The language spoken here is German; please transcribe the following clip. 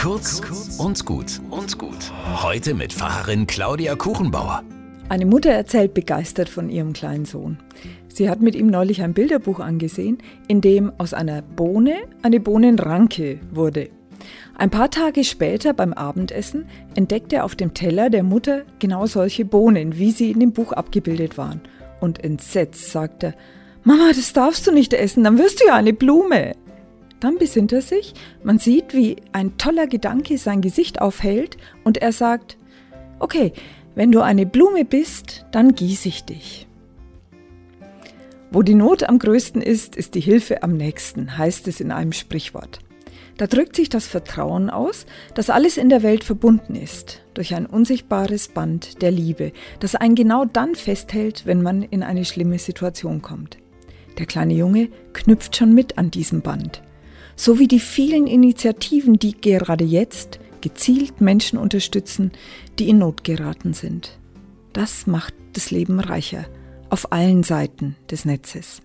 Kurz und gut und gut. Heute mit Pfarrerin Claudia Kuchenbauer. Eine Mutter erzählt begeistert von ihrem kleinen Sohn. Sie hat mit ihm neulich ein Bilderbuch angesehen, in dem aus einer Bohne eine Bohnenranke wurde. Ein paar Tage später beim Abendessen entdeckt er auf dem Teller der Mutter genau solche Bohnen, wie sie in dem Buch abgebildet waren. Und entsetzt sagt er, Mama, das darfst du nicht essen, dann wirst du ja eine Blume. Dann besinnt er sich, man sieht, wie ein toller Gedanke sein Gesicht aufhält und er sagt, okay, wenn du eine Blume bist, dann gieße ich dich. Wo die Not am größten ist, ist die Hilfe am nächsten, heißt es in einem Sprichwort. Da drückt sich das Vertrauen aus, dass alles in der Welt verbunden ist, durch ein unsichtbares Band der Liebe, das einen genau dann festhält, wenn man in eine schlimme Situation kommt. Der kleine Junge knüpft schon mit an diesem Band sowie die vielen Initiativen, die gerade jetzt gezielt Menschen unterstützen, die in Not geraten sind. Das macht das Leben reicher auf allen Seiten des Netzes.